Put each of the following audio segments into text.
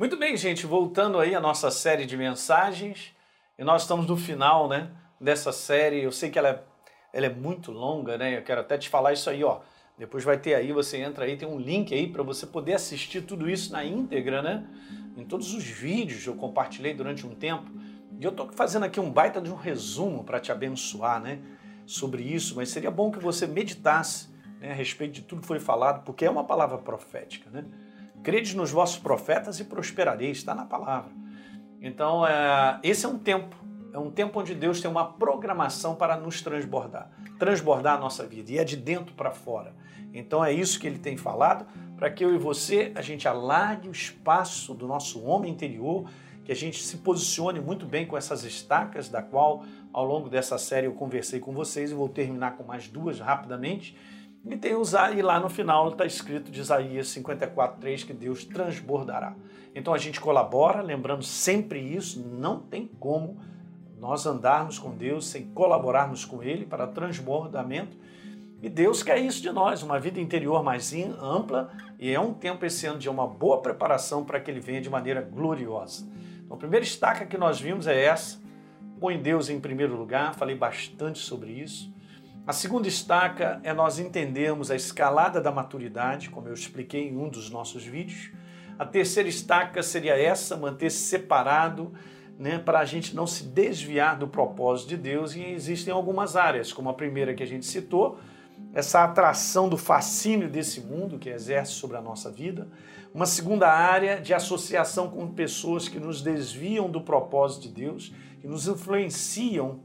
Muito bem, gente, voltando aí à nossa série de mensagens, e nós estamos no final, né, dessa série. Eu sei que ela é, ela é muito longa, né? Eu quero até te falar isso aí, ó. Depois vai ter aí, você entra aí, tem um link aí para você poder assistir tudo isso na íntegra, né? Em todos os vídeos eu compartilhei durante um tempo. E eu estou fazendo aqui um baita de um resumo para te abençoar, né? Sobre isso, mas seria bom que você meditasse né, a respeito de tudo que foi falado, porque é uma palavra profética, né? Crede nos vossos profetas e prosperareis, está na palavra. Então, é, esse é um tempo, é um tempo onde Deus tem uma programação para nos transbordar, transbordar a nossa vida, e é de dentro para fora. Então é isso que ele tem falado, para que eu e você, a gente alargue o espaço do nosso homem interior, que a gente se posicione muito bem com essas estacas, da qual ao longo dessa série eu conversei com vocês, e vou terminar com mais duas rapidamente, e tem usar, e lá no final está escrito de Isaías 54:3 que Deus transbordará. Então a gente colabora, lembrando sempre isso, não tem como nós andarmos com Deus sem colaborarmos com Ele para transbordamento. E Deus quer isso de nós, uma vida interior mais ampla, e é um tempo esse ano de uma boa preparação para que Ele venha de maneira gloriosa. Então, a primeira estaca que nós vimos é essa: põe Deus em primeiro lugar, falei bastante sobre isso. A segunda estaca é nós entendermos a escalada da maturidade, como eu expliquei em um dos nossos vídeos. A terceira estaca seria essa, manter-se separado, né, para a gente não se desviar do propósito de Deus. E existem algumas áreas, como a primeira que a gente citou, essa atração do fascínio desse mundo que exerce sobre a nossa vida. Uma segunda área de associação com pessoas que nos desviam do propósito de Deus, que nos influenciam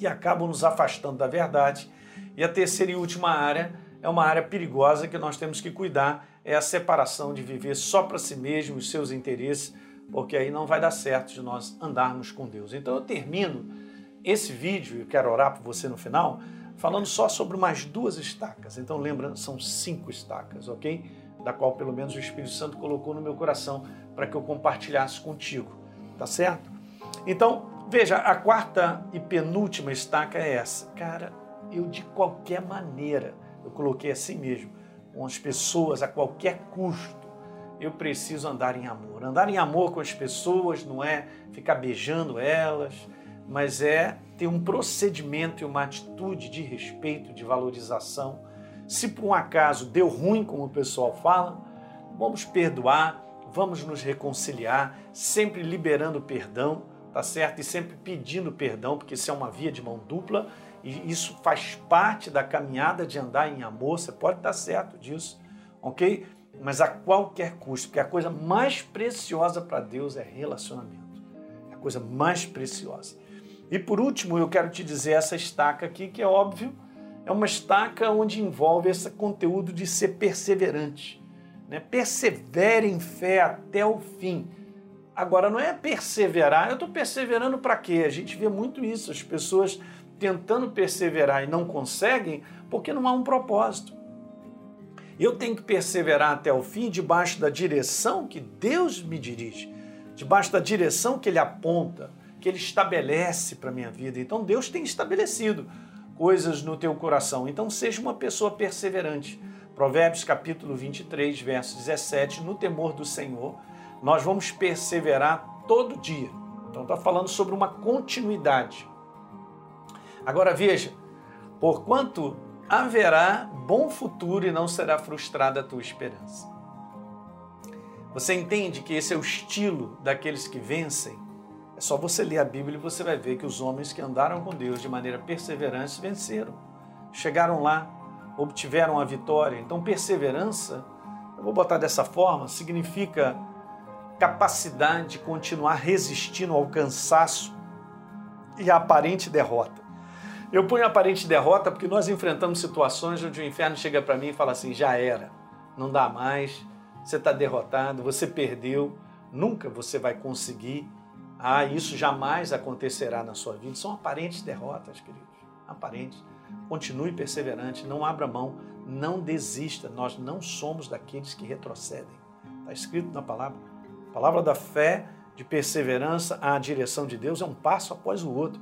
e acabam nos afastando da verdade. E a terceira e última área é uma área perigosa que nós temos que cuidar, é a separação de viver só para si mesmo, os seus interesses, porque aí não vai dar certo de nós andarmos com Deus. Então eu termino esse vídeo, e quero orar por você no final, falando só sobre mais duas estacas. Então lembra, são cinco estacas, ok? Da qual pelo menos o Espírito Santo colocou no meu coração para que eu compartilhasse contigo, tá certo? Então, Veja, a quarta e penúltima estaca é essa. Cara, eu de qualquer maneira, eu coloquei assim mesmo, com as pessoas a qualquer custo, eu preciso andar em amor. Andar em amor com as pessoas não é ficar beijando elas, mas é ter um procedimento e uma atitude de respeito, de valorização. Se por um acaso deu ruim, como o pessoal fala, vamos perdoar, vamos nos reconciliar, sempre liberando perdão tá certo? E sempre pedindo perdão, porque isso é uma via de mão dupla e isso faz parte da caminhada de andar em amor. Você pode estar certo disso, ok? Mas a qualquer custo, porque a coisa mais preciosa para Deus é relacionamento. É a coisa mais preciosa. E por último, eu quero te dizer essa estaca aqui, que é óbvio, é uma estaca onde envolve esse conteúdo de ser perseverante. Né? Persevere em fé até o fim Agora, não é perseverar. Eu estou perseverando para quê? A gente vê muito isso, as pessoas tentando perseverar e não conseguem porque não há um propósito. Eu tenho que perseverar até o fim debaixo da direção que Deus me dirige, debaixo da direção que Ele aponta, que Ele estabelece para a minha vida. Então, Deus tem estabelecido coisas no teu coração. Então, seja uma pessoa perseverante. Provérbios capítulo 23, verso 17, no temor do Senhor nós vamos perseverar todo dia. Então está falando sobre uma continuidade. Agora veja, porquanto haverá bom futuro e não será frustrada a tua esperança. Você entende que esse é o estilo daqueles que vencem? É só você ler a Bíblia e você vai ver que os homens que andaram com Deus de maneira perseverante venceram. Chegaram lá, obtiveram a vitória. Então, perseverança, eu vou botar dessa forma, significa capacidade de continuar resistindo ao cansaço e à aparente derrota. Eu ponho aparente derrota porque nós enfrentamos situações onde o inferno chega para mim e fala assim: já era, não dá mais, você está derrotado, você perdeu, nunca você vai conseguir. Ah, isso jamais acontecerá na sua vida. São aparentes derrotas, queridos. Aparentes. Continue perseverante, não abra mão, não desista. Nós não somos daqueles que retrocedem. Está escrito na palavra. A palavra da fé, de perseverança à direção de Deus é um passo após o outro.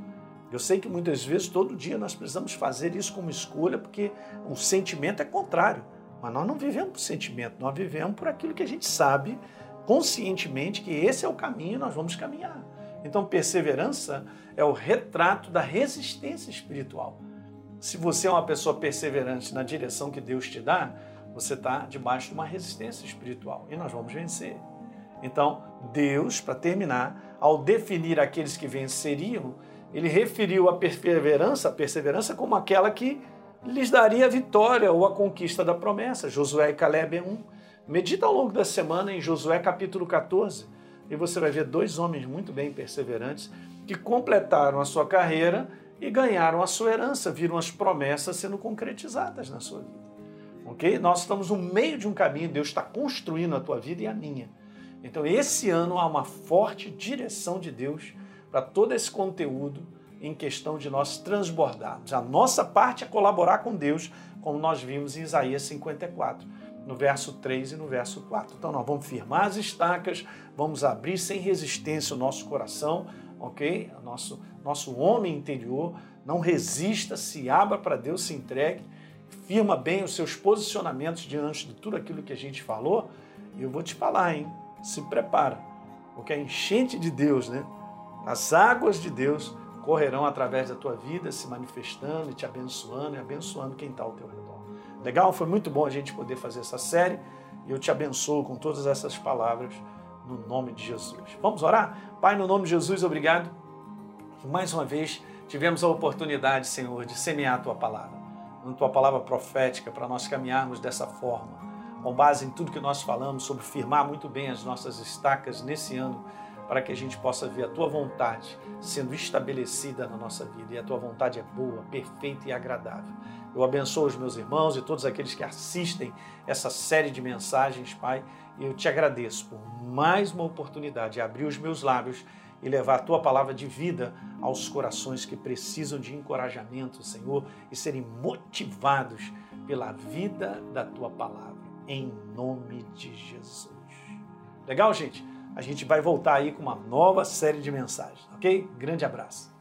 Eu sei que muitas vezes, todo dia, nós precisamos fazer isso como escolha, porque o sentimento é contrário. Mas nós não vivemos por sentimento, nós vivemos por aquilo que a gente sabe conscientemente que esse é o caminho, nós vamos caminhar. Então, perseverança é o retrato da resistência espiritual. Se você é uma pessoa perseverante na direção que Deus te dá, você está debaixo de uma resistência espiritual e nós vamos vencer. Então, Deus, para terminar, ao definir aqueles que venceriam, ele referiu a perseverança, a perseverança como aquela que lhes daria a vitória ou a conquista da promessa. Josué e Caleb é um. Medita ao longo da semana em Josué capítulo 14 e você vai ver dois homens muito bem perseverantes que completaram a sua carreira e ganharam a sua herança, viram as promessas sendo concretizadas na sua vida. Ok? Nós estamos no meio de um caminho, Deus está construindo a tua vida e a minha. Então, esse ano há uma forte direção de Deus para todo esse conteúdo em questão de nós transbordarmos. A nossa parte é colaborar com Deus, como nós vimos em Isaías 54, no verso 3 e no verso 4. Então, nós vamos firmar as estacas, vamos abrir sem resistência o nosso coração, ok? O nosso, nosso homem interior. Não resista, se abra para Deus, se entregue, firma bem os seus posicionamentos diante de tudo aquilo que a gente falou. E eu vou te falar, hein? Se prepara, porque a enchente de Deus, né? As águas de Deus correrão através da tua vida, se manifestando e te abençoando e abençoando quem está ao teu redor. Legal? Foi muito bom a gente poder fazer essa série e eu te abençoo com todas essas palavras no nome de Jesus. Vamos orar? Pai, no nome de Jesus, obrigado. Mais uma vez tivemos a oportunidade, Senhor, de semear a tua palavra, a tua palavra profética para nós caminharmos dessa forma com base em tudo que nós falamos sobre firmar muito bem as nossas estacas nesse ano, para que a gente possa ver a tua vontade sendo estabelecida na nossa vida. E a tua vontade é boa, perfeita e agradável. Eu abençoo os meus irmãos e todos aqueles que assistem essa série de mensagens, Pai. E eu te agradeço por mais uma oportunidade de abrir os meus lábios e levar a tua palavra de vida aos corações que precisam de encorajamento, Senhor, e serem motivados pela vida da tua palavra em nome de Jesus. Legal, gente? A gente vai voltar aí com uma nova série de mensagens, ok? Grande abraço.